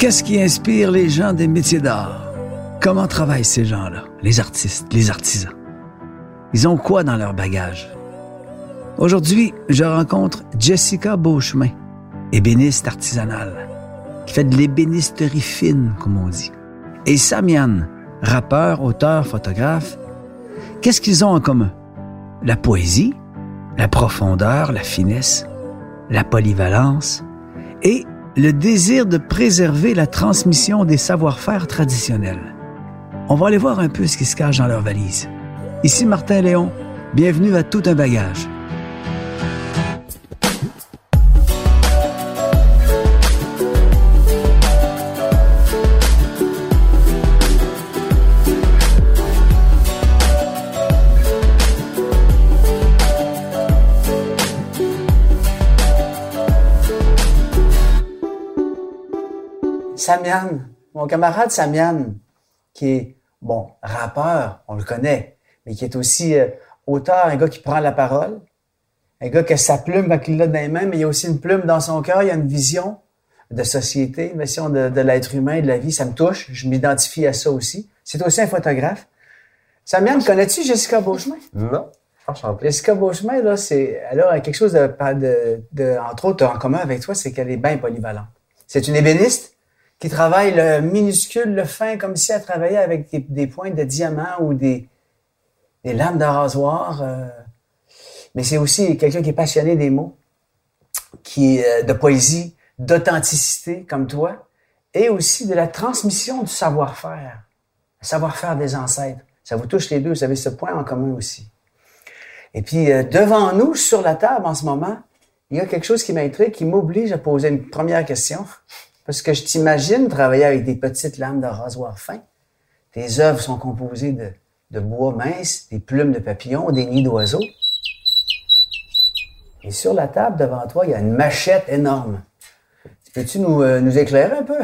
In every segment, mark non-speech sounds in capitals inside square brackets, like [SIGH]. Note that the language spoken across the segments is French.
Qu'est-ce qui inspire les gens des métiers d'art? Comment travaillent ces gens-là, les artistes, les artisans? Ils ont quoi dans leur bagage? Aujourd'hui, je rencontre Jessica Beauchemin, ébéniste artisanale, qui fait de l'ébénisterie fine, comme on dit. Et Samian, rappeur, auteur, photographe. Qu'est-ce qu'ils ont en commun? La poésie, la profondeur, la finesse, la polyvalence et le désir de préserver la transmission des savoir-faire traditionnels. On va aller voir un peu ce qui se cache dans leur valise. Ici Martin Léon, bienvenue à Tout un bagage. Samian, mon camarade Samian, qui est, bon, rappeur, on le connaît, mais qui est aussi euh, auteur, un gars qui prend la parole, un gars qui a sa plume quand il l'a dans les mains, mais il y a aussi une plume dans son cœur, il y a une vision de société, une vision de, de l'être humain, de la vie, ça me touche, je m'identifie à ça aussi. C'est aussi un photographe. Samian, connais-tu Jessica Beauchemin? Non. Enchanté. Jessica Beauchemin, là, c'est, elle a quelque chose de, de, de, entre autres, en commun avec toi, c'est qu'elle est bien polyvalente. C'est une ébéniste, qui travaille le minuscule, le fin, comme si elle travaillait avec des, des pointes de diamant ou des, des lames de rasoir. euh. Mais c'est aussi quelqu'un qui est passionné des mots, qui est euh, de poésie, d'authenticité, comme toi, et aussi de la transmission du savoir-faire, le savoir-faire des ancêtres. Ça vous touche les deux, vous avez ce point en commun aussi. Et puis, euh, devant nous, sur la table en ce moment, il y a quelque chose qui m'intrigue, qui m'oblige à poser une première question. Parce que je t'imagine travailler avec des petites lames de rasoir fin. Tes œuvres sont composées de, de bois mince, des plumes de papillons, des nids d'oiseaux. Et sur la table devant toi, il y a une machette énorme. Peux-tu nous, euh, nous éclairer un peu?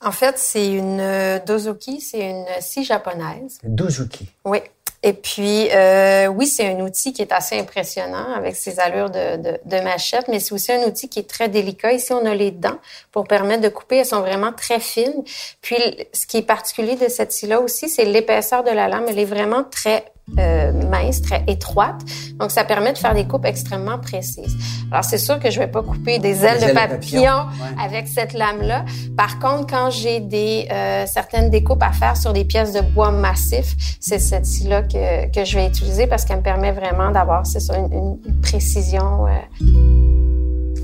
En fait, c'est une euh, dozuki, c'est une scie japonaise. Dozuki. Oui. Et puis, euh, oui, c'est un outil qui est assez impressionnant avec ses allures de, de, de machette, mais c'est aussi un outil qui est très délicat. Ici, on a les dents pour permettre de couper. Elles sont vraiment très fines. Puis, ce qui est particulier de cette scie-là aussi, c'est l'épaisseur de la lame. Elle est vraiment très euh, mince, très étroite. Donc, ça permet de faire des coupes extrêmement précises. Alors, c'est sûr que je vais pas couper des ailes, Des de ailes de papillon, papillon, ouais. avec cette lame-là. Par contre, quand j'ai des euh, certaines découpes à faire sur des pièces de bois massif, c'est cette scie-là que, que je vais utiliser parce qu'elle me permet vraiment d'avoir, c'est ça, une, une- précision. euh.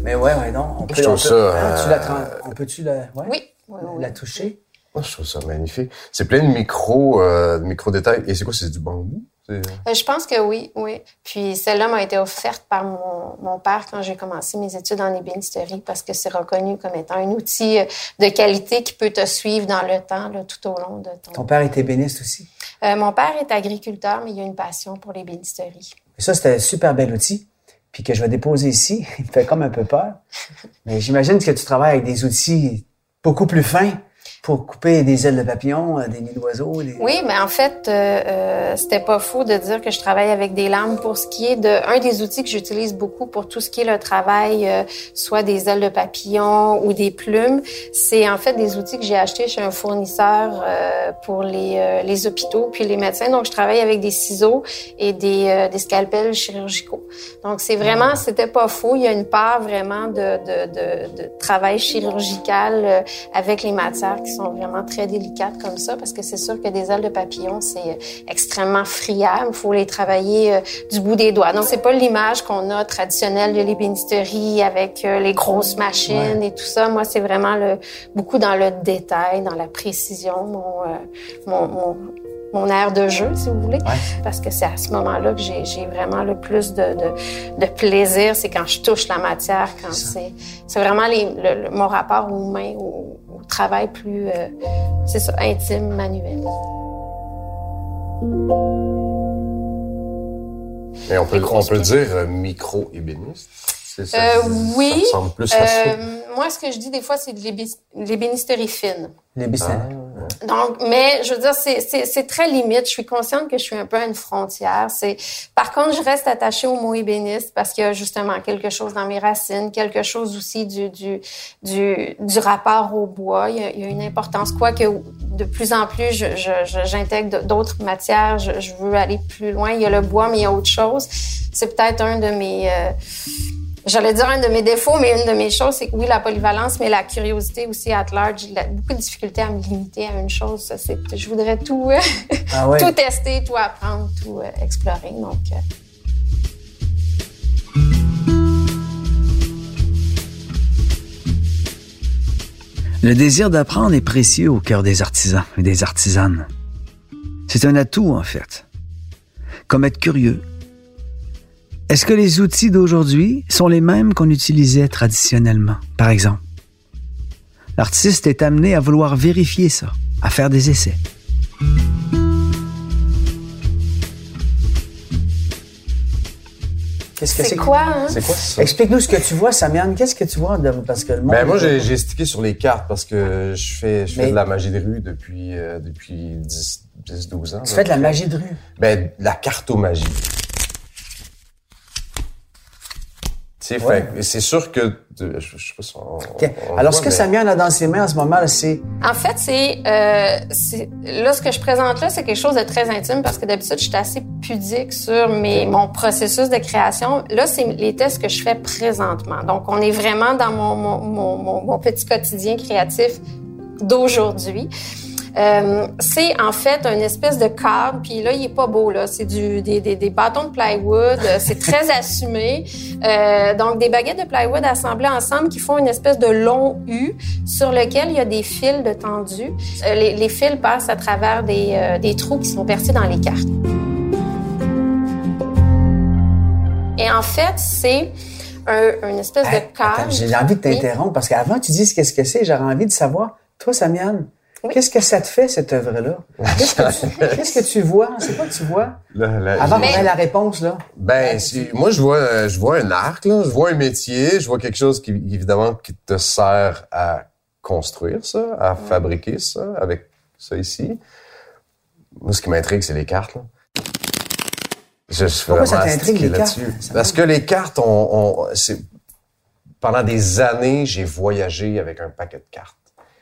Mais ouais, ouais, non. On peut, Je trouve on peut- ça, tu la tran- on peut-tu la, ouais, Oui. oui, oui, oui. la toucher? Moi, je trouve ça magnifique. C'est plein de micro, euh, de micro détails. Et c'est quoi, c'est du bambou? Euh, je pense que oui, oui. Puis celle-là m'a été offerte par mon, mon père quand j'ai commencé mes études en ébénisterie parce que c'est reconnu comme étant un outil euh, de qualité qui peut te suivre dans le temps, là, tout au long de ton. Ton père était ébéniste aussi? Euh, mon père est agriculteur, mais il a une passion pour l'ébénisterie. Et ça, c'était un super bel outil. Puis que je vais déposer ici. [LAUGHS] Il me fait comme un peu peur. Mais j'imagine que tu travailles avec des outils beaucoup plus fins pour couper des ailes de papillon, euh, des nids d'oiseaux. Des... Oui, mais en fait, euh, euh, c'était pas faux de dire que je travaille avec des lames pour ce qui est de un des outils que j'utilise beaucoup pour tout ce qui est le travail, euh, soit des ailes de papillon ou des plumes. C'est en fait des outils que j'ai achetés chez un fournisseur euh, pour les, euh, les hôpitaux puis les médecins. Donc, je travaille avec des ciseaux et des, euh, des scalpels chirurgicaux. Donc, c'est vraiment, c'était pas faux. Il y a une part vraiment de, de, de, de travail chirurgical avec les matières qui sont vraiment très délicates comme ça, parce que c'est sûr que des ailes de papillon, c'est euh, extrêmement friable. Il faut les travailler euh, du bout des doigts. Donc, c'est pas l'image qu'on a traditionnelle de l'ébénisterie avec euh, les grosses machines et tout ça. Moi, c'est vraiment le, beaucoup dans le détail, dans la précision, mon, euh, mon, mon, mon air de jeu, si vous voulez. Ouais. Parce que c'est à ce moment-là que j'ai vraiment le plus de, de, de plaisir. C'est quand je touche la matière, quand c'est c'est vraiment les, le- le- mon rapport aux mains, au, au travail plus, euh, c'est ça, intime, manuel. On peut, on peut dire euh, micro-ébéniste. Ça. Euh, ça oui. ressemble plus à ça. Euh, moi, ce que je dis des fois, c'est de l'ébé- l'ébénisterie fine. Les bistons. Donc, mais je veux dire, c'est- très limite. Je suis consciente que je suis un peu à une frontière. C'est, par contre, je reste attachée au mot ébéniste parce qu'il y a justement quelque chose dans mes racines, quelque chose aussi du du du, du rapport au bois. Il y, a, il y a une importance, quoique de plus en plus, je- je- je- j'intègre d'autres matières. Je, je veux aller plus loin. Il y a le bois, mais il y a autre chose. C'est peut-être un de mes euh, J'allais dire un de mes défauts, mais une de mes choses, c'est que oui, la polyvalence, mais la curiosité aussi at large. J'ai beaucoup de difficultés à me limiter à une chose. Ça, c'est, je voudrais tout, euh, Ah ouais. [LAUGHS] tout tester, tout apprendre, tout euh, explorer. Donc, euh, Le désir d'apprendre est précieux au cœur des artisans et des artisanes. C'est un atout, en fait. Comme être curieux. Est-ce que les outils d'aujourd'hui sont les mêmes qu'on utilisait traditionnellement, par exemple? L'artiste est amené à vouloir vérifier ça, à faire des essais. Qu'est-ce que c'est c'est? quoi, hein? C'est quoi ça? Explique-nous ce que tu vois, Samiane. Qu'est-ce que tu vois? de- parce que le monde. Ben, moi, j'ai j'ai stické sur les cartes parce que je fais, je fais Mais- de la magie de rue depuis, euh, depuis 10, 10, 12 ans. Tu fais de la magie de rue? Ben, de la cartomagie. Ouais. fait- c'est sûr que, de- je, je sais pas si on, OK. on Alors, voit, ce que mais- Samiane a dans ses mains en ce moment, c'est. En fait, c'est, euh, c'est là ce que je présente là, c'est quelque chose de très intime parce que d'habitude, je suis assez pudique sur mes, mon processus de création. Là, c'est les tests que je fais présentement. Donc, on est vraiment dans mon, mon, mon, mon, mon petit quotidien créatif d'aujourd'hui. Euh, c'est en fait une espèce de cadre, puis là, il est pas beau, là. C'est du, des, des, des bâtons de plywood, euh, c'est très [LAUGHS] assumé. Euh, donc, des baguettes de plywood assemblées ensemble qui font une espèce de long U sur lequel il y a des fils de tendu. Euh, les, les fils passent à travers des, des trous qui sont percés dans les cartes. Et en fait, c'est un, une espèce Hey, de cadre. j'ai envie de t'interrompre parce qu'avant, tu dises qu'est-ce que c'est. J'aurais envie de savoir. Toi, Samiane, Oui. qu'est-ce que ça te fait, cette œuvre-là? Qu'est-ce que, tu, [LAUGHS] qu'est-ce que tu vois? C'est quoi que tu vois? Là, là, Avant qu'on ait la réponse, là. Ben, moi, je vois, euh, je vois un arc, là. Je vois un métier. Je vois quelque chose qui, évidemment, qui te sert à construire ça, à fabriquer ça, avec ça ici. Moi, ce qui m'intrigue, c'est les cartes, là. Je suis Pourquoi ça vraiment t'intrigue, les cartes? Parce que les cartes, on, on- c'est, pendant des années, j'ai voyagé avec un paquet de cartes.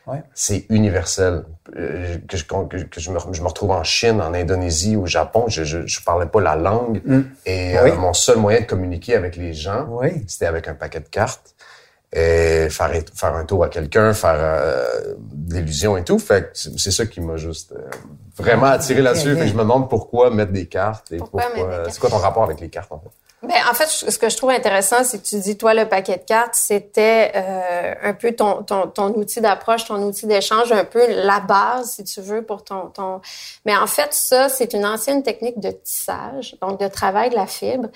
Ouais. C'est universel. Euh, que je, que, que je, me, je me retrouve en Chine, en Indonésie, au Japon, je, je parlais pas la langue. Mm. Et Oui. euh, mon seul moyen de communiquer avec les gens, Oui. c'était avec un paquet de cartes. Et faire, faire un tour à quelqu'un, faire euh, de l'illusion et tout. Fait c'est ça qui m'a juste euh, vraiment attiré là-dessus. Fait que je me demande pourquoi mettre des cartes et Pourquoi? C'est quoi ton rapport avec les cartes, en fait? Ben, en fait, ce que je trouve intéressant, c'est que tu dis, toi, le paquet de cartes, c'était euh, un peu ton, ton, ton outil d'approche, ton outil d'échange, un peu la base, si tu veux, pour ton... ton... Mais en fait, ça, c'est une ancienne technique de tissage, donc de travail de la fibre.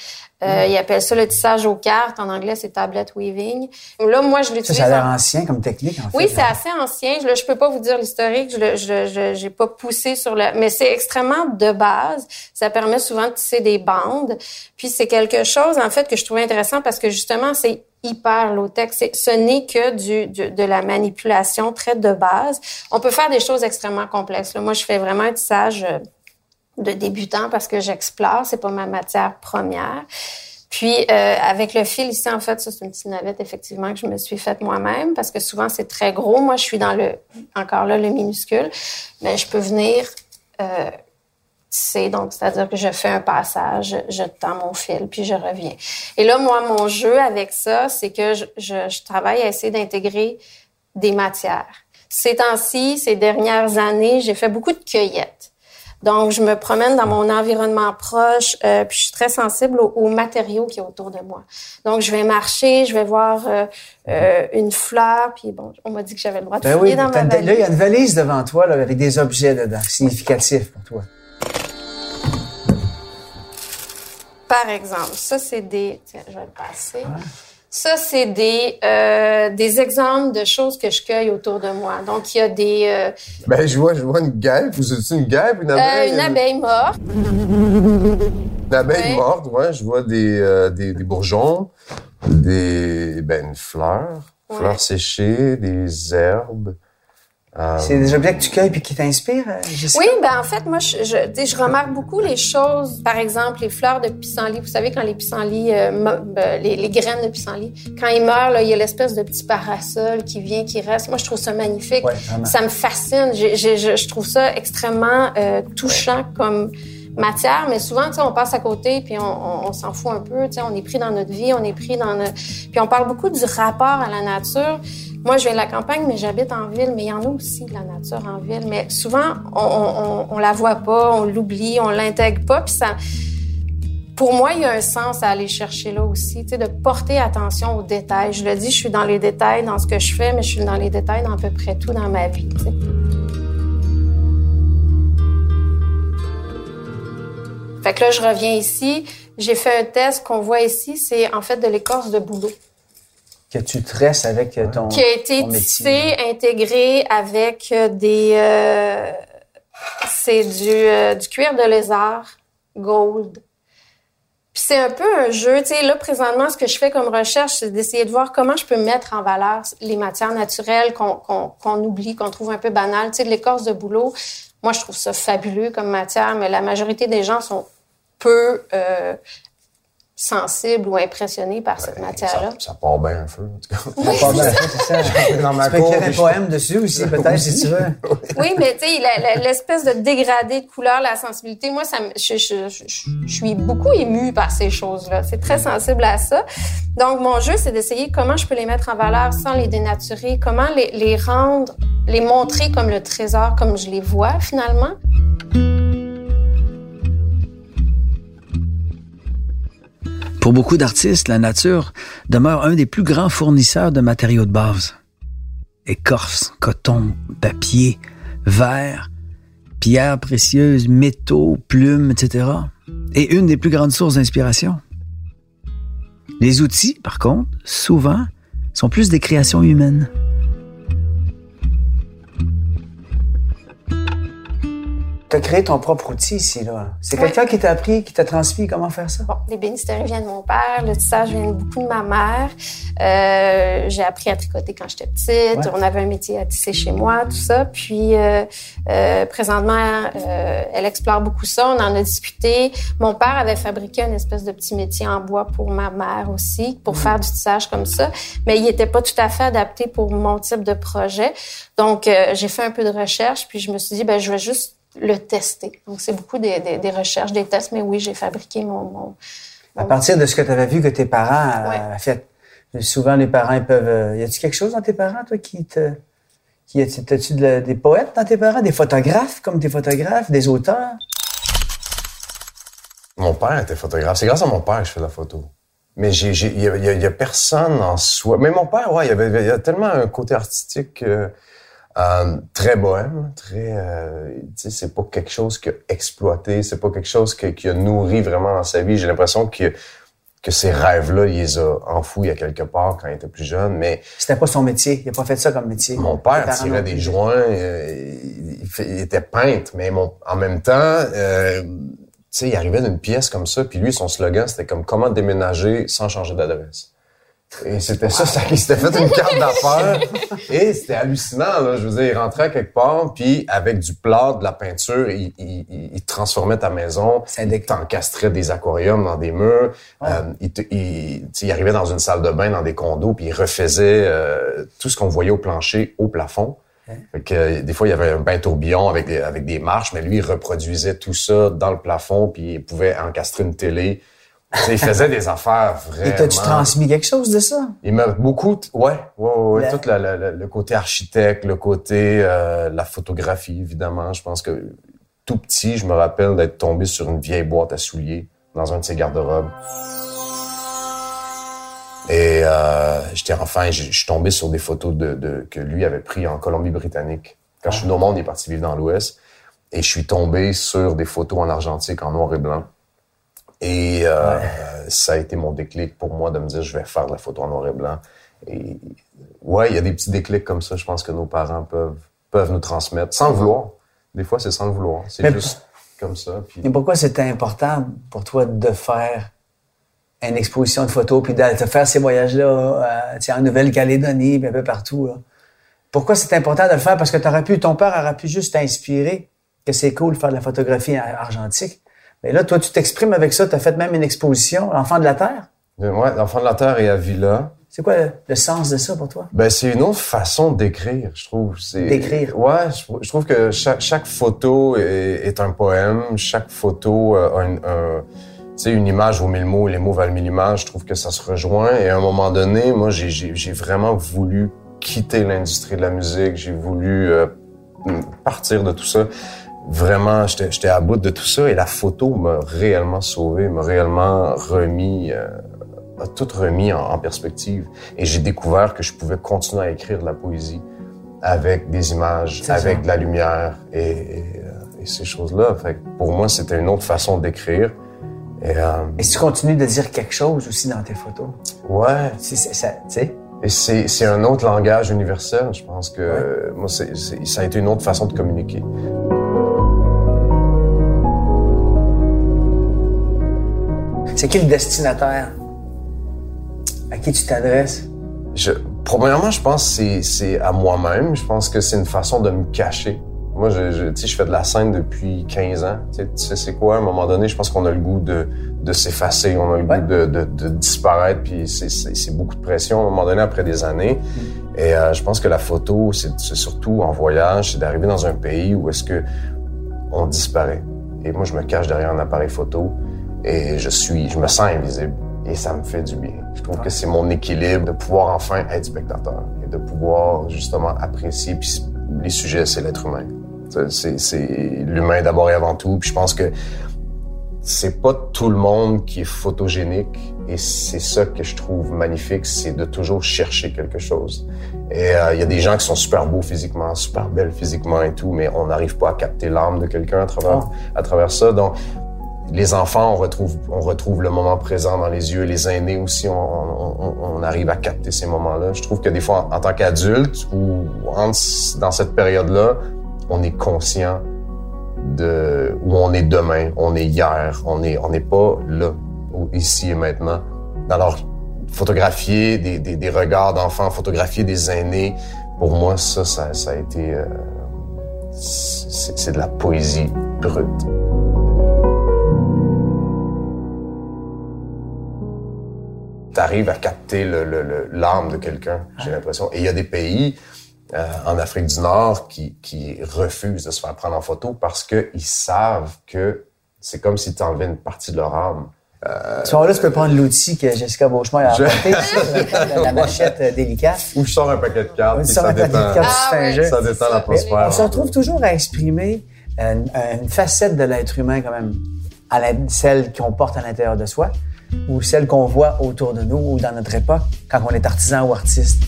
Euh, Ils appellent ça le tissage aux cartes. En anglais, c'est tablet weaving. Là, moi, je Ça, l'utilise... ça a l'air en- ancien comme technique, en fait. oui, c'est assez ancien. Je, je peux pas vous dire l'historique. Je, le- je, je j'ai pas poussé sur le, mais c'est extrêmement de base. Ça permet souvent de tisser des bandes. Puis c'est quelque chose en fait que je trouvais intéressant parce que justement c'est hyper low tech. C'est, ce n'est que du- de la manipulation très de base. On peut faire des choses extrêmement complexes. Là, moi, je fais vraiment un tissage euh, de débutant parce que j'explore. C'est pas ma matière première. Puis euh, avec le fil ici, en fait, ça c'est une petite navette effectivement que je me suis faite moi-même parce que souvent c'est très gros. Moi, je suis dans le encore là le minuscule, mais je peux venir euh, Donc c'est-à-dire que je fais un passage, je tends mon fil, puis je reviens. Et là, moi, mon jeu avec ça, c'est que je, je, je travaille à essayer d'intégrer des matières. Ces temps-ci, ces dernières années, j'ai fait beaucoup de cueillettes. Donc, je me promène dans mon environnement proche, euh, puis je suis très sensible aux, aux matériaux qui est autour de moi. Donc, je vais marcher, je vais voir euh, euh, une fleur, puis bon, on m'a dit que j'avais le droit de Ben fouiller oui, dans ma une- là, il y a valise. une valise devant toi, là, avec des objets dedans, significatifs pour toi. Par exemple, ça, c'est des... Tiens, je vais le passer. Ça, c'est des, euh, des exemples de choses que je cueille autour de moi. Donc, il y a des... euh, Ben, je vois, je vois une guêpe. Vous êtes une guêpe, une euh, abeille? une abeille morte. Une abeille morte, ouais. Je vois des, euh, des, des bourgeons, des, ben, une fleur, Ouais. fleurs séchées, des herbes. Euh, C'est des objets que tu cueilles puis qui t'inspirent, euh? Oui, ben en fait, moi, je, je, tu sais, je remarque beaucoup les choses. Par exemple, les fleurs de pissenlit. Vous savez, quand les pissenlits, euh, ben, les, les graines de pissenlit, quand ils meurent, là, il y a l'espèce de petit parasol qui vient, qui reste. Moi, je trouve ça magnifique. Ouais, ça me fascine. J'ai- j'ai- je, je trouve ça extrêmement euh, touchant comme matière, mais souvent, tu sais, on passe à côté puis on, on- on s'en fout un peu. Tu sais, on est pris dans notre vie, on est pris dans notre... Puis on parle beaucoup du rapport à la nature. Moi, je viens de la campagne, mais j'habite en ville, mais il y en a aussi de la nature en ville. Mais souvent, on, on, la voit pas, on l'oublie, on l'intègre pas, puis ça... Pour moi, il y a un sens à aller chercher là aussi, de porter attention aux détails. Je le dis, je suis dans les détails dans ce que je fais, mais je suis dans les détails dans à peu près tout dans ma vie. Fait que là, je reviens ici. J'ai fait un test qu'on voit ici, c'est en fait de l'écorce de bouleau Que tu tresses avec euh, ton, qui a été tissé, intégré avec euh, des... euh, c'est du, euh, du cuir de lézard gold. Puis c'est un peu un jeu. Tu sais, là, présentement, ce que je fais comme recherche, c'est d'essayer de voir comment je peux mettre en valeur les matières naturelles qu'on qu'on qu'on oublie, qu'on trouve un peu banales. Tu sais, de l'écorce de bouleau, moi, je trouve ça fabuleux comme matière, mais la majorité des gens sont peu euh, sensibles ou impressionnés par cette matière-là. ça, ça part bien un feu, en tout cas. Pas mal, c'est ça. [LAUGHS] Dans ma Tu peux cour, écrire un poème dessus aussi, [LAUGHS] peut-être, si tu veux? [LAUGHS] Oui, mais tu sais, l'espèce de dégradé de couleur, la sensibilité, moi, ça je, je, je, je suis beaucoup émue par ces choses-là. C'est très sensible à ça. Donc, mon jeu, c'est d'essayer comment je peux les mettre en valeur sans les dénaturer, comment les, les rendre, les montrer comme le trésor, comme je les vois finalement. Pour beaucoup d'artistes, la nature demeure un des plus grands fournisseurs de matériaux de base. Écorce, coton, papier, verre, pierres précieuses, métaux, plumes, etc. Et une des plus grandes sources d'inspiration. Les outils, par contre, souvent, sont plus des créations humaines. Tu as créé ton propre outil ici, là. C'est quelqu'un qui t'a appris, qui t'a transmis comment faire ça? Bon, les bénisteries viennent de mon père, le tissage vient beaucoup de ma mère. Euh, j'ai appris à tricoter quand j'étais petite. Ouais. On avait un métier à tisser chez moi, tout ça. Puis euh, euh, présentement, euh, elle explore beaucoup ça. On en a discuté. Mon père avait fabriqué une espèce de petit métier en bois pour ma mère aussi, pour faire du tissage comme ça. Mais il était pas tout à fait adapté pour mon type de projet. Donc, euh, j'ai fait un peu de recherche, puis je me suis dit, ben, je vais juste le tester. Donc, c'est beaucoup des, des, des recherches, des tests, mais oui, j'ai fabriqué mon, mon, À partir de ce que tu avais vu que tes parents Ouais. euh, fait. Souvent, les parents, ils peuvent. euh, y a-tu quelque chose dans tes parents, toi, qui te. Qui, y a-tu- t'as-tu de des poètes dans tes parents, des photographes comme tes photographes, des auteurs? Mon père était photographe. C'est grâce à mon père que je fais de la photo. Mais il y y y a personne en soi. Mais mon père, ouais, il y avait, il y a tellement un côté artistique euh, euh, très bohème, très, euh, tu sais, c'est pas quelque chose qu'il a exploité, c'est pas quelque chose qui a nourri vraiment dans sa vie. J'ai l'impression que que ces rêves-là, il les a enfouis à quelque part quand il était plus jeune. Mais C'était pas son métier. Il a pas fait ça comme métier. mon père tirait des joints, euh, il était peintre, mais mon, en même temps, euh, tu sais, il arrivait d'une pièce comme ça, puis lui, son slogan, c'était comme comment déménager sans changer d'adresse. Et c'était ça, ça, il s'était fait une carte d'affaires. Et c'était hallucinant, là. Je veux dire, il rentrait quelque part, puis avec du plat, de la peinture, il, il, il- transformait ta maison. Il t'encastrait des aquariums dans des murs. Euh, il, te- il arrivait dans une salle de bain, dans des condos, puis il refaisait euh, tout ce qu'on voyait au plancher, au plafond. Fait que, euh, des fois, il y avait un bain tourbillon avec des, avec des marches, mais lui, il reproduisait tout ça dans le plafond, puis il pouvait encastrer une télé. Il faisait des affaires vraiment... Et t'as-tu transmis quelque chose de ça? Il m'a beaucoup, ouais, ouais, ouais, tout le côté architecte, le côté euh, la photographie, évidemment. Je pense que tout petit, je me rappelle d'être tombé sur une vieille boîte à souliers dans un de ses garde-robes. Et euh, j'étais enfin, je je suis tombé sur des photos de, de- que lui avait pris en Colombie-Britannique. Quand je suis venu au monde, il est parti vivre dans l'Ouest. Et je suis tombé sur des photos en argentique, en noir et blanc. Et euh, ça a été mon déclic pour moi de me dire, je vais faire de la photo en noir et blanc. Et ouais, il y a des petits déclics comme ça, je pense que nos parents peuvent, peuvent nous transmettre, sans le vouloir. Des fois, c'est sans le vouloir. C'est juste comme ça. Puis... Mais pourquoi c'était important pour toi de faire une exposition de photos puis de, de faire ces voyages-là euh, tu sais, en Nouvelle-Calédonie, puis un peu partout? Là? Pourquoi c'est important de le faire? Parce que t'aurais pu, ton père aurait pu juste t'inspirer que c'est cool de faire de la photographie ar- argentique. Mais là, toi, tu t'exprimes avec ça. Tu as fait même une exposition, L'Enfant de la Terre? Ouais, L'Enfant de la Terre et à Villa. C'est quoi le, sens de ça pour toi? Ben, c'est une autre façon d'écrire, je trouve. D'écrire. Ouais, je, trouve que chaque, chaque photo est, est un poème. Chaque photo euh, a une, un- tu sais, une image vaut mille mots, les mots valent mille images. Je trouve que ça se rejoint. Et à un moment donné, moi, j'ai vraiment voulu quitter l'industrie de la musique. J'ai voulu euh, partir de tout ça. Vraiment, j'étais à bout de tout ça. Et la photo m'a réellement sauvé, m'a réellement remis... euh, a tout remis en, en perspective. Et j'ai découvert que je pouvais continuer à écrire de la poésie avec des images, avec ça. de la lumière et, et, euh, et ces choses-là. Pour moi, c'était une autre façon d'écrire. Et euh, Et tu continues de dire quelque chose aussi dans tes photos, ouais, c'est ça, et un autre langage universel. Je pense que moi, ça a été une autre façon de communiquer. C'est qui le destinataire? À qui tu t'adresses? Je, premièrement, je pense que c'est- à moi-même. Je pense que c'est une façon de me cacher. Moi, je, je, je fais de la scène depuis 15 ans. Tu sais, c'est quoi? À un moment donné, je pense qu'on a le goût de, de s'effacer. On a le Ouais. goût de, de, de disparaître. Puis c'est- beaucoup de pression à un moment donné après des années. Et euh, je pense que la photo, c'est c'est surtout en voyage, c'est d'arriver dans un pays où est-ce que on disparaît. Et moi, je me cache derrière un appareil photo et je suis, je me sens invisible. Et ça me fait du bien. Je trouve que c'est mon équilibre de pouvoir enfin être spectateur et de pouvoir justement apprécier. Puis les sujets, c'est l'être humain. C'est- l'humain d'abord et avant tout. Puis je pense que c'est pas tout le monde qui est photogénique et c'est ça que je trouve magnifique, c'est de toujours chercher quelque chose. Et euh, il y a des gens qui sont super beaux physiquement, super belles physiquement et tout, mais on n'arrive pas à capter l'âme de quelqu'un à travers à travers ça. Donc les enfants, on retrouve on retrouve le moment présent dans les yeux. Les aînés aussi, on, on, arrive à capter ces moments-là. Je trouve que des fois, en, tant qu'adulte ou en- dans cette période-là, on est conscient de où on est demain, on est hier, on est on n'est pas là, ici et maintenant. Alors photographier des, des, regards d'enfants, photographier des aînés, pour moi ça ça, ça a été euh, c'est de la poésie brute. T'arrives à capter le- le- le- l'âme de quelqu'un, j'ai l'impression. Et il y a des pays euh, en Afrique du Nord qui, qui refusent de se faire prendre en photo parce qu'ils savent que c'est comme si tu enlevais une partie de leur âme. À ce moment-là, tu peux prendre l'outil que Jessica Beauchemin a Je- apporté, [LAUGHS] la, la machette euh, délicate. Ou je sors un paquet de cartes, sort ça un paquet de détend, cartes, Ah c'est un ouais, jeu. ça détend ça. l'atmosphère. On se retrouve toujours à exprimer une, une facette de l'être humain quand même, à la- celle qu'on porte à l'intérieur de soi ou celle qu'on voit autour de nous ou dans notre époque quand on est artisan ou artiste.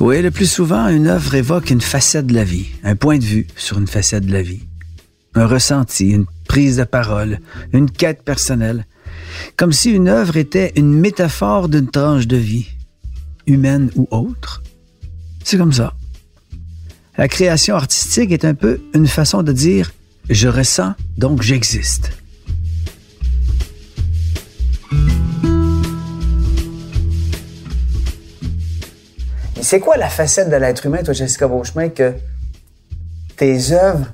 Oui, le plus souvent, une œuvre évoque une facette de la vie, un point de vue sur une facette de la vie. Un ressenti, une prise de parole, une quête personnelle. Comme si une œuvre était une métaphore d'une tranche de vie, humaine ou autre. C'est comme ça. La création artistique est un peu une façon de dire je ressens, donc j'existe. C'est quoi la facette de l'être humain, toi, Jessica Beauchemin, que tes œuvres,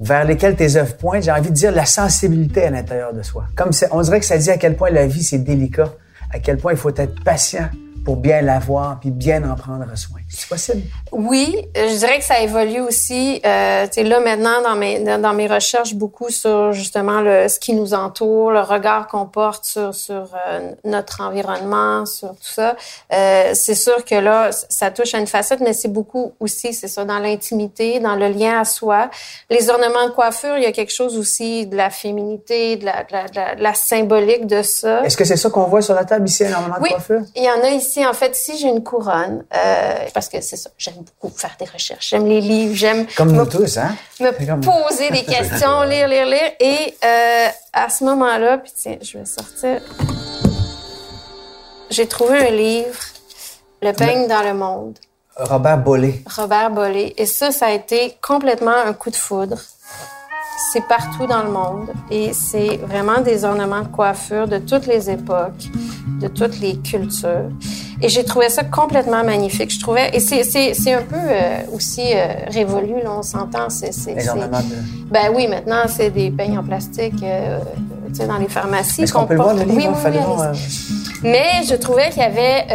vers lesquelles tes œuvres pointent, j'ai envie de dire la sensibilité à l'intérieur de soi? Comme on dirait que ça dit à quel point la vie, c'est délicat, à quel point il faut être patient pour bien la voir puis bien en prendre soin. C'est possible? Oui, je dirais que ça évolue aussi. Euh, là maintenant dans mes dans, mes recherches beaucoup sur justement le ce qui nous entoure, le regard qu'on porte sur sur euh, notre environnement, sur tout ça. Euh, c'est sûr que là ça touche à une facette, mais c'est beaucoup aussi c'est ça dans l'intimité, dans le lien à soi. Les ornements de coiffure, il y a quelque chose aussi de la féminité, de la de la, de la, de la symbolique de ça. Est-ce que c'est ça qu'on voit sur la table ici, énormément de Oui, coiffure? il y en a ici. Ici, en fait, ici, j'ai une couronne, euh, parce que c'est ça, j'aime beaucoup faire des recherches, j'aime les livres, j'aime Comme me, nous tous, hein? me comme- poser des [LAUGHS] questions, lire, lire, lire. Et euh, à ce moment-là, puis tiens, je vais sortir. J'ai trouvé un livre, Le peigne dans le monde, Robert Bollé. Robert Bollé. Et ça, ça a été complètement un coup de foudre. C'est partout dans le monde et c'est vraiment des ornements de coiffure de toutes les époques, de toutes les cultures. Et j'ai trouvé ça complètement magnifique. Je trouvais et c'est un peu euh, aussi euh, révolu là, on s'entend. Les ornements de... ben oui, maintenant c'est des peignes en plastique, euh, tu sais, dans les pharmacies. Est-ce qu'on peut le voir, le porte- livre? Oui, oui, oui, Mais je trouvais qu'il y avait,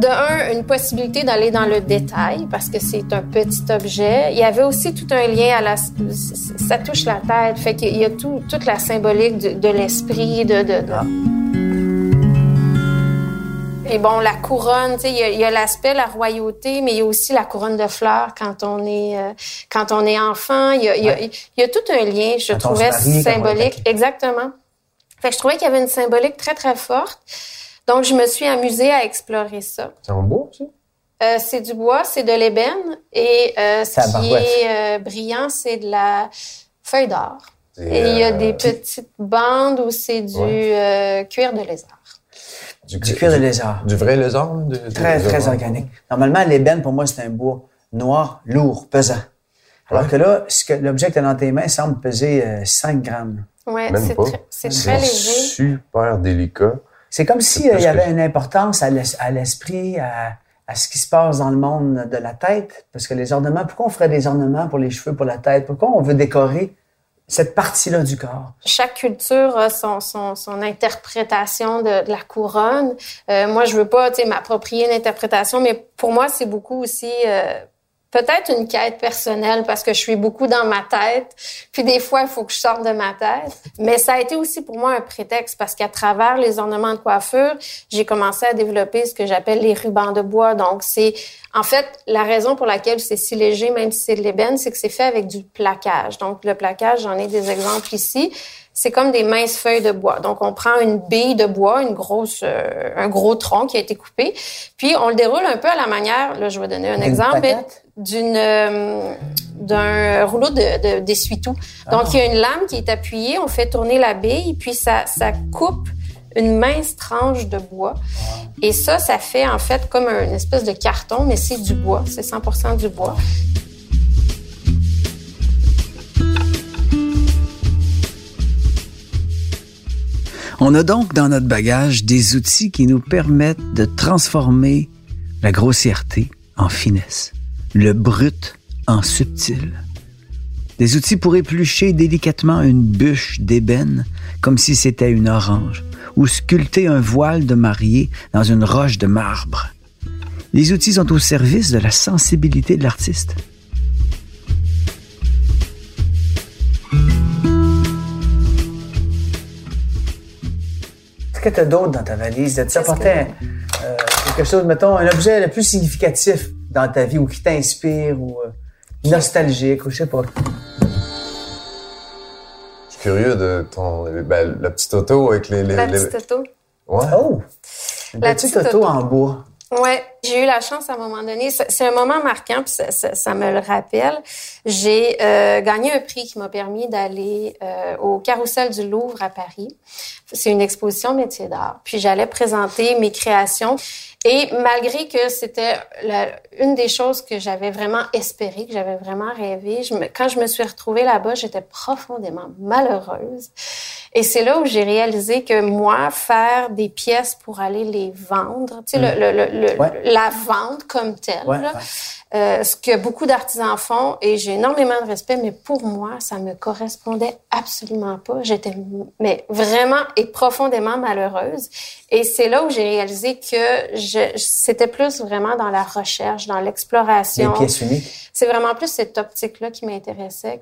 de un, une possibilité d'aller dans le détail parce que c'est un petit objet. Il y avait aussi tout un lien à la... Ça touche la tête, fait qu'il y a tout, toute la symbolique de, de l'esprit, de... de, de- Et bon, la couronne, tu sais, il y a- il y a, l'aspect, la royauté, mais il y a aussi la couronne de fleurs quand on est, euh, quand on est enfant. Il y a, il y a- il y a tout un lien, je Quand trouvais, symbolique. Exactement. Fait que je trouvais qu'il y avait une symbolique très, très forte. Donc, je me suis amusée à explorer ça. C'est en bois aussi? Euh, c'est du bois, c'est de l'ébène. Et euh, ce qui est euh, brillant, c'est de la feuille d'or. Et il y a euh, des petites bandes où c'est du Ouais. euh, cuir de lézard. Du, Du cuir de lézard. Du vrai lézard? de- Très, très organique. Normalement, l'ébène, pour moi, c'est un bois noir, lourd, pesant. Alors Ouais. que là, ce que l'objet que tu as dans tes mains semble peser euh, 5 grammes. C'est très, c'est très léger. super délicat. C'est comme C'est si euh, y avait que- une importance à l'es- à l'esprit, à, à ce qui se passe dans le monde de la tête. Parce que les ornements, pourquoi on ferait des ornements pour les cheveux, pour la tête? Pourquoi on veut décorer cette partie-là du corps? chaque culture a son, son, son interprétation de, de la couronne. Euh, moi, je veux pas tu sais, m'approprier une interprétation, mais pour moi, c'est beaucoup aussi euh, peut-être une quête personnelle parce que je suis beaucoup dans ma tête. Puis des fois, il faut que je sorte de ma tête. Mais ça a été aussi pour moi un prétexte parce qu'à travers les ornements de coiffure, j'ai commencé à développer ce que j'appelle les rubans de bois. Donc, c'est en fait la raison pour laquelle c'est si léger, même si c'est de l'ébène, c'est que c'est fait avec du plaquage. Donc, le plaquage, j'en ai des exemples ici. C'est comme des minces feuilles de bois. Donc, on prend une bille de bois, une grosse, euh, un gros tronc qui a été coupé, puis on le déroule un peu à la manière. Là, je vais donner un exemple d'une euh, d'un rouleau de de- d'essuie-tout. Donc, il y a une lame qui est appuyée, on fait tourner la bille, puis ça ça coupe une mince tranche de bois. Et ça, ça fait en fait comme une espèce de carton, mais c'est du bois. C'est 100% du bois. On a donc dans notre bagage des outils qui nous permettent de transformer la grossièreté en finesse, le brut en subtil. Des outils pour éplucher délicatement une bûche d'ébène comme si c'était une orange, ou sculpter un voile de mariée dans une roche de marbre. Les outils sont au service de la sensibilité de l'artiste. Qu'est-ce que tu as d'autre dans ta valise? As-tu apporté euh, quelque chose, mettons, un objet le plus significatif dans ta vie ou qui t'inspire ou euh, nostalgique ou je sais pas? Je suis curieux de ton. Ben, la petite auto avec les. les, La les- petite auto? Ouais. Oh! La petite petite auto auto. en bois. Ouais, j'ai eu la chance à un moment donné. C'est un moment marquant, puis ça me le rappelle. J'ai euh, gagné un prix qui m'a permis d'aller euh, au Carrousel du Louvre à Paris. C'est une exposition métier d'art. Puis j'allais présenter mes créations. Et malgré que c'était une des choses que j'avais vraiment espéré, que j'avais vraiment rêvé, je me- quand je me suis retrouvée là-bas, j'étais profondément malheureuse. Et c'est là où j'ai réalisé que moi, faire des pièces pour aller les vendre, tu sais, le, le, le- le- Ouais. la vente comme telle, Ouais, là, ouais. euh, ce que beaucoup d'artisans font, et j'ai énormément de respect, mais pour moi, ça me correspondait absolument pas. J'étais mais vraiment et profondément malheureuse. Et c'est là où j'ai réalisé que je, c'était plus vraiment dans la recherche, dans l'exploration. pièces uniques. C'est vraiment plus cette optique-là qui m'intéressait.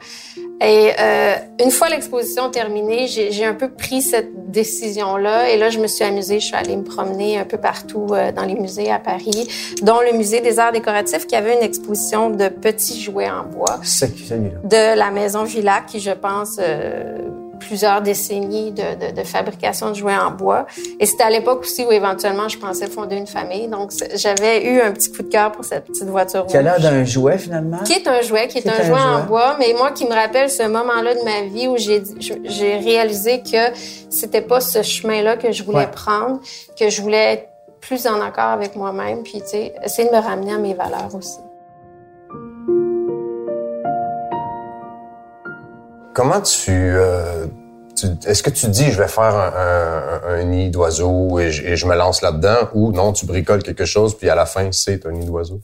Et euh, une fois l'exposition terminée, j'ai j'ai un peu pris cette décision-là. Et là, je me suis amusée. Je suis allée me promener un peu partout euh, dans les musées à Paris, dont le musée des arts décoratifs qui avait une exposition de petits jouets en bois C'est de la maison Villac, qui, je pense, euh, plusieurs décennies de, de, de, fabrication de jouets en bois. Et c'était à l'époque aussi où éventuellement je pensais fonder une famille. Donc j'avais eu un petit coup de cœur pour cette petite voiture Qui a l'air d'un jouet finalement? Qui est un jouet, qui est, un, jouet, en bois, mais moi qui me rappelle ce moment-là de ma vie où j'ai j'ai réalisé que c'était pas ce chemin-là que je voulais prendre, que je voulais être plus en accord avec moi-même, puis tu sais, essayer de me ramener à mes valeurs aussi. Comment tu, euh, est-ce que tu dis je vais faire un, nid d'oiseau et, je me lance là-dedans ou non tu bricoles quelque chose puis à la fin c'est un nid d'oiseau?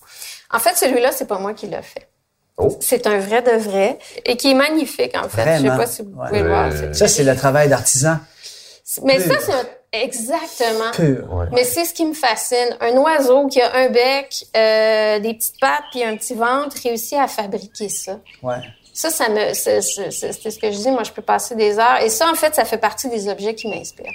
En fait celui-là c'est pas moi qui l'ai fait. Oh. C'est un vrai de vrai et qui est magnifique en fait. Je sais pas si vous pouvez le voir. Ça c'est le travail d'artisan. Mais ça c'est exactement. Pur. Mais c'est ce qui me fascine. Un oiseau qui a un bec, euh, des petites pattes puis un petit ventre réussit à fabriquer ça. Ouais. Ça, ça me, c'est ce que je dis. Moi, je peux passer des heures. Et ça, en fait, ça fait partie des objets qui m'inspirent.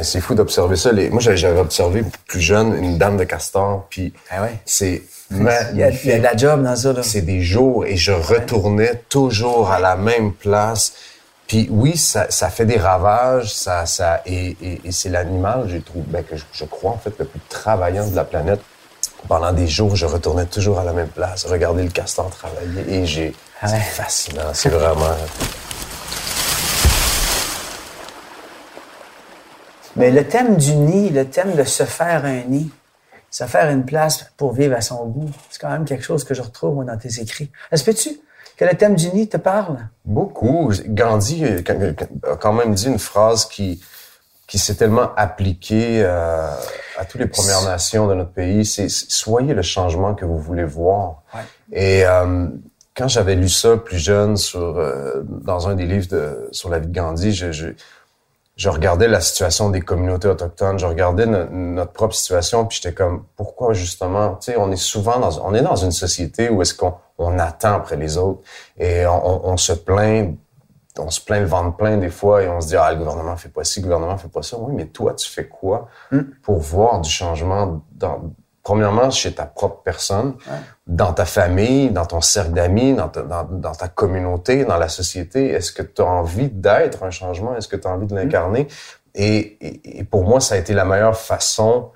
C'est fou d'observer ça. Moi, j'avais observé plus jeune une dame de castor, puis ah ouais? c'est il y, a, de la job dans ça. C'est des jours et je retournais toujours à la même place. Puis oui, ça, ça fait des ravages, ça, ça et, et, c'est l'animal, j'ai trouvé, ben, que je, je, crois en fait le plus travaillant de la planète pendant des jours, je retournais toujours à la même place, regarder le castor travailler et j'ai. C'est fascinant, c'est vraiment. [LAUGHS] Mais le thème du nid, le thème de se faire un nid, se faire une place pour vivre à son goût, c'est quand même quelque chose que je retrouve dans tes écrits. Est-ce que tu que le thème du nid te parle? Beaucoup. Gandhi a quand même dit une phrase qui, qui s'est tellement appliqué euh, à toutes les Premières Nations de notre pays, c'est soyez le changement que vous voulez voir. Ouais. Et euh, quand j'avais lu ça plus jeune sur euh, dans un des livres de, sur la vie de Gandhi, je, je, je, regardais la situation des communautés autochtones, je regardais notre propre situation, puis j'étais comme pourquoi justement, tu sais, on est souvent dans on est dans une société où est-ce qu'on on attend après les autres et on, on se plaint on se plaint le ventre plein des fois et on se dit ah le gouvernement fait pas ci, le gouvernement fait pas ça. Oui, mais toi tu fais quoi hmm. pour voir du changement dans premièrement chez ta propre personne, dans ta famille, dans ton cercle d'amis, dans ta, dans, ta communauté, dans la société? Est-ce que tu as envie d'être un changement? Est-ce que tu as envie de hmm. l'incarner? Et, et, pour moi, ça a été la meilleure façon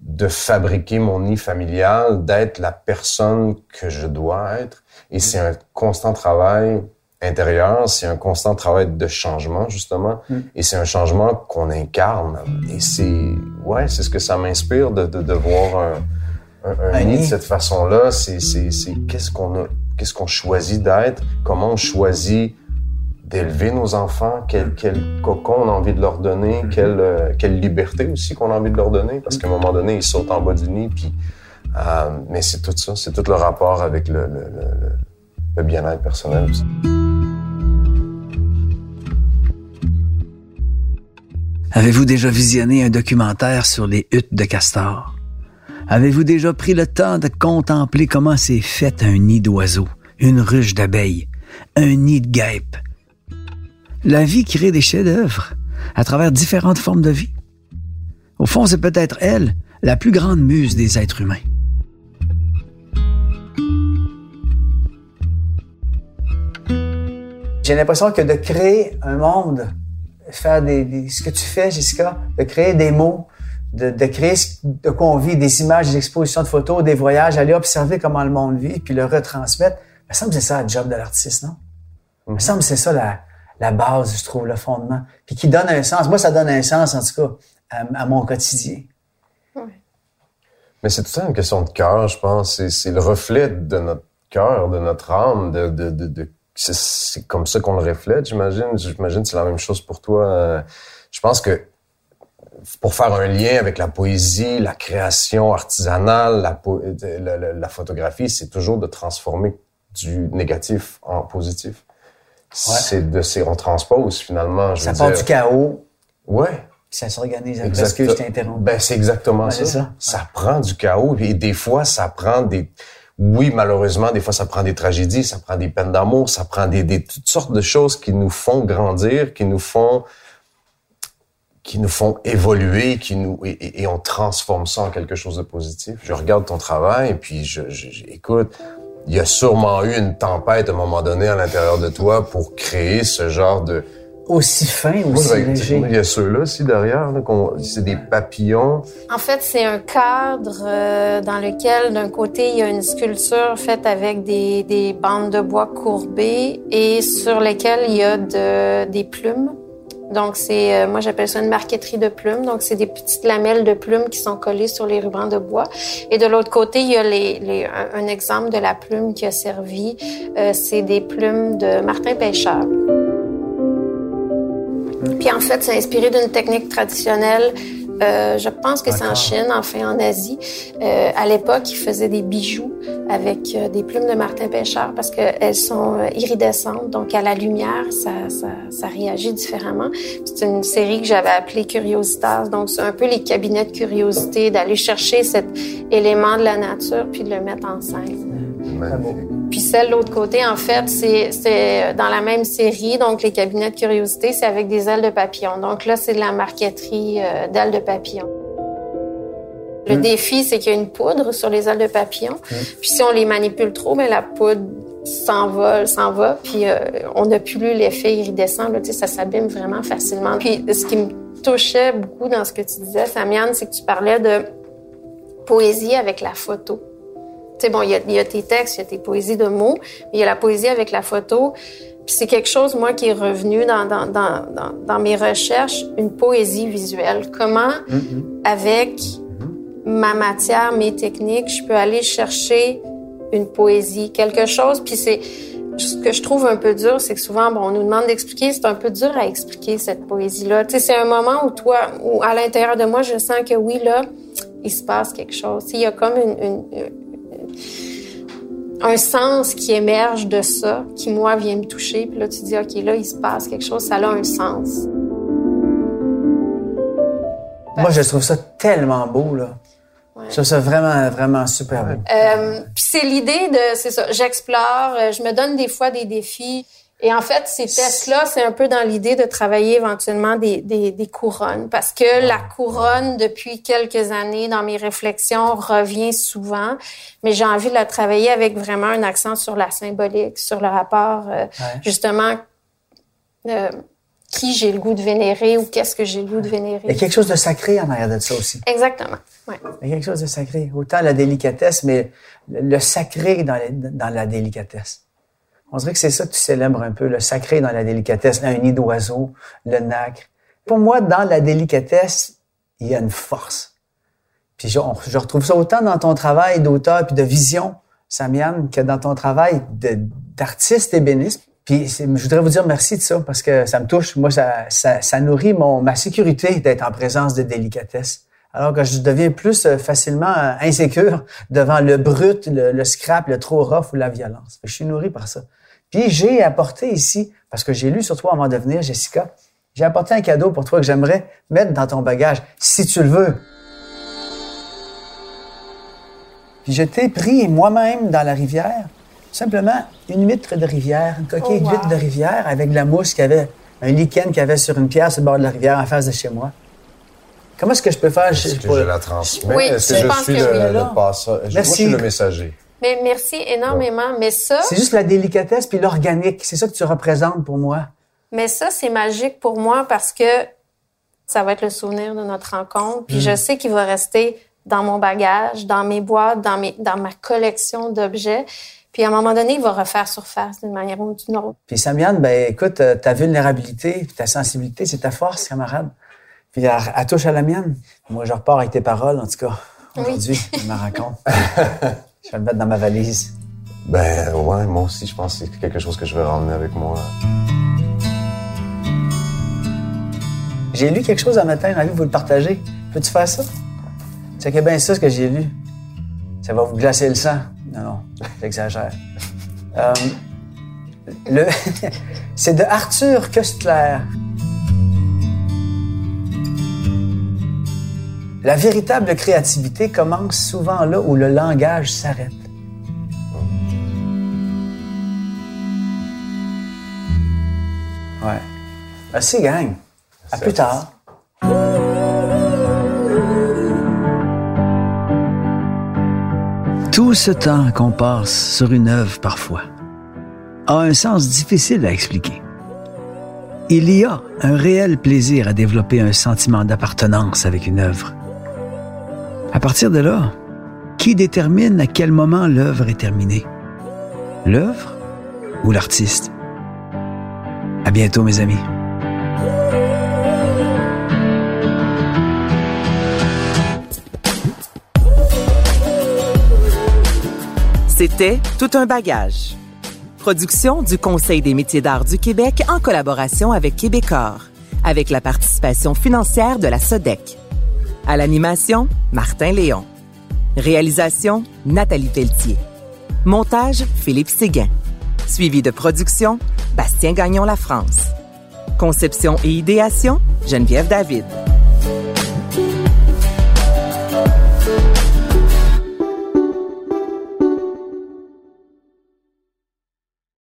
de fabriquer mon nid familial, d'être la personne que je dois être. Et hmm. c'est un constant travail intérieur, c'est un constant travail de changement justement, mm. et c'est un changement qu'on incarne. Et c'est ouais, c'est ce que ça m'inspire de, de, de, voir un, un, un nid de cette façon-là. C'est c'est c'est qu'est-ce qu'on a, qu'est-ce qu'on choisit d'être, comment on choisit d'élever nos enfants, quel, quel cocon on a envie de leur donner, mm-hmm. quelle, euh, quelle liberté aussi qu'on a envie de leur donner, parce qu'à un moment donné, ils sautent en bas du nid, puis euh, mais c'est tout ça, c'est tout le rapport avec le, le, le, le bien-être personnel aussi. Avez-vous déjà visionné un documentaire sur les huttes de castor? Avez-vous déjà pris le temps de contempler comment s'est fait un nid d'oiseaux, une ruche d'abeilles, un nid de guêpes? La vie crée des chefs-d'œuvre à travers différentes formes de vie. Au fond, c'est peut-être elle, la plus grande muse des êtres humains. J'ai l'impression que de créer un monde faire des, ce que tu fais, Jessica, de créer des mots, de, de créer de quoi on vit, des images, des expositions de photos, des voyages, aller observer comment le monde vit, puis le retransmettre. Il me semble que c'est ça le job de l'artiste, non? Il me semble que c'est ça la, la base, je trouve, le fondement. Puis qui donne un sens. Moi, ça donne un sens, en tout cas, à, mon quotidien. Mais c'est tout ça une question de cœur, je pense. C'est le reflet de notre cœur, de notre âme, de, de, de, de c'est comme ça qu'on le reflète, j'imagine. J'imagine que c'est la même chose pour toi. Euh, je pense que pour faire un lien avec la poésie, la création artisanale, la, la, photographie, c'est toujours de transformer du négatif en positif. C'est de, c'est, on transpose finalement. Je ça part du chaos. Ouais. Ça s'organise. Parce que je t'interromps. Ben, c'est exactement ça. ça. Ça prend du chaos. Et des fois, ça prend des, oui, malheureusement, des fois, ça prend des tragédies, ça prend des peines d'amour, ça prend des, des, toutes sortes de choses qui nous font grandir, qui nous font qui nous font évoluer, qui nous et, et, on transforme ça en quelque chose de positif. Je regarde ton travail et puis je, je, écoute, il y a sûrement eu une tempête à un moment donné à l'intérieur de toi pour créer ce genre de... Aussi fin, aussi je- léger. il y a ceux-là aussi derrière, là, qu'on- c'est des papillons. En fait, c'est un cadre euh, dans lequel, d'un côté, il y a une sculpture faite avec des, des bandes de bois courbées et sur lesquelles il y a de, des plumes. Donc, c'est, euh, moi, j'appelle ça une marqueterie de plumes. Donc, c'est des petites lamelles de plumes qui sont collées sur les rubans de bois. Et de l'autre côté, il y a les, les- un, un exemple de la plume qui a servi. Euh, c'est des plumes de Martin Pêcheur. Puis en fait, c'est inspiré d'une technique traditionnelle. euh, je pense que c'est en. Chine, enfin en Asie. Euh, à l'époque, ils faisaient des bijoux avec euh, des plumes de martin pêcheur parce qu'elles sont euh, iridescentes, donc à la lumière, ça, ça, ça réagit différemment. C'est une série que j'avais appelée Curiositas, donc c'est un peu les cabinets de curiosité, d'aller chercher cet élément de la nature puis de le mettre en scène. Magnifique. Puis celle de l'autre côté, en fait, c'est dans la même série, donc les cabinets de curiosité, c'est avec des ailes de papillon. Donc là, c'est de la marqueterie euh, d'ailes de papillon. Le défi, c'est qu'il y a une poudre sur les ailes de papillon. Puis si on les manipule trop, mais la poudre s'envole, s'en va, puis euh, on n'a plus l'effet iridescent. Là, ça s'abîme vraiment facilement. Puis ce qui me touchait beaucoup dans ce que tu disais, Samiane, c'est que tu parlais de poésie avec la photo. Tu sais, bon, il y, a, il y a tes textes, il y a tes poésies de mots, mais il y a la poésie avec la photo. Puis c'est quelque chose, moi, qui est revenu dans, dans, dans, dans, mes recherches, une poésie visuelle. Comment, avec ma matière, mes techniques, je peux aller chercher une poésie, quelque chose. Puis c'est ce que je trouve un peu dur, c'est que souvent, bon, on nous demande d'expliquer, c'est un peu dur à expliquer cette poésie-là. Tu sais, c'est un moment où toi, où à l'intérieur de moi, je sens que oui, là, il se passe quelque chose. Il y a comme une- une- un sens qui émerge de ça, qui moi vient me toucher. Puis là, tu dis, ok, là, il se passe quelque chose, ça a un sens. Moi, je trouve ça tellement beau, là. Ouais. Je trouve ça vraiment, vraiment super beau. Euh, puis c'est l'idée de, c'est ça, j'explore, euh, je me donne des fois des défis. Et en fait, ces tests-là, c'est un peu dans l'idée de travailler éventuellement des, des, des couronnes. Parce que la couronne, depuis quelques années, dans mes réflexions, revient souvent. Mais j'ai envie de la travailler avec vraiment un accent sur la symbolique, sur le rapport, euh, justement, euh, qui j'ai le goût de vénérer ou qu'est-ce que j'ai le goût de Il y a vénérer. quelque chose de sacré en arrière de ça aussi. Exactement. Ouais. Il y a quelque chose de sacré. Autant la délicatesse, mais le, le sacré dans, les- dans la délicatesse. On dirait que c'est ça que tu célèbres un peu, le sacré dans la délicatesse, un nid d'oiseau, le nacre. Pour moi, dans la délicatesse, il y a une force. Puis je, je retrouve ça autant dans ton travail d'auteur puis de vision, Samiane, que dans ton travail d'artiste ébéniste. Puis je voudrais vous dire merci de ça parce que ça me touche. Moi, ça, ça, ça nourrit mon, ma sécurité d'être en présence de délicatesse. Alors que je deviens plus euh, facilement euh, insécure devant le brut, le, le scrap, le trop rough ou la violence. Je suis nourri par ça. Puis j'ai apporté ici, parce que j'ai lu sur toi avant de venir, Jessica, j'ai apporté un cadeau pour toi que j'aimerais mettre dans ton bagage, si tu le veux. Puis je t'ai pris moi-même dans la rivière, simplement une huître de rivière, une coquille Oh, wow. d'huître de rivière avec de la mousse qu'il y avait, un lichen qu'il y avait sur une pierre sur le bord de la rivière en face de chez moi. Comment est-ce que je peux faire? Est-ce je- que pour- je la transmets? Oui, Est-ce que je je pense suis que le, oui. le passeur? Je- Moi, Merci. je suis le messager. Mais merci énormément. Mais ça, C'est juste la délicatesse puis l'organique. C'est ça que tu représentes pour moi. Mais ça, c'est magique pour moi parce que ça va être le souvenir de notre rencontre. Puis je sais qu'il va rester dans mon bagage, dans mes boîtes, dans, mes, dans ma collection d'objets. Puis à un moment donné, il va refaire surface d'une manière ou d'une autre. Puis Samiane, ben écoute, euh, ta vulnérabilité, puis ta sensibilité, c'est ta force, camarade. Puis elle, elle touche à la mienne. Moi, je repars avec tes paroles, en tout cas, aujourd'hui, de ma rencontre. Je vais le mettre dans ma valise. Ben ouais, moi aussi, je pense que c'est quelque chose que je vais ramener avec moi. J'ai lu quelque chose un matin, j'ai envie de vous le partager. Peux-tu faire ça? C'est que bien ça, ce que j'ai lu. Ça va vous glacer le sang. Non, non, j'exagère. Euh, le, [LAUGHS] c'est de Arthur Köstler. La véritable créativité commence souvent là où le langage s'arrête. Ouais. Merci, gang. À plus tard. Tout Tout ce temps qu'on passe sur une œuvre parfois a un sens difficile à expliquer. Il y a un réel plaisir à développer un sentiment d'appartenance avec une œuvre. À partir de là, qui détermine à quel moment l'œuvre est terminée? L'œuvre ou l'artiste? À bientôt, mes amis. C'était Tout un bagage. Production du Conseil des métiers d'art du Québec en collaboration avec Québecor, avec la participation financière de la SODEC. À l'animation, Martin Léon. Réalisation, Nathalie Pelletier. Montage, Philippe Séguin. Suivi de production, Bastien Gagnon La France. Conception et idéation, Geneviève David.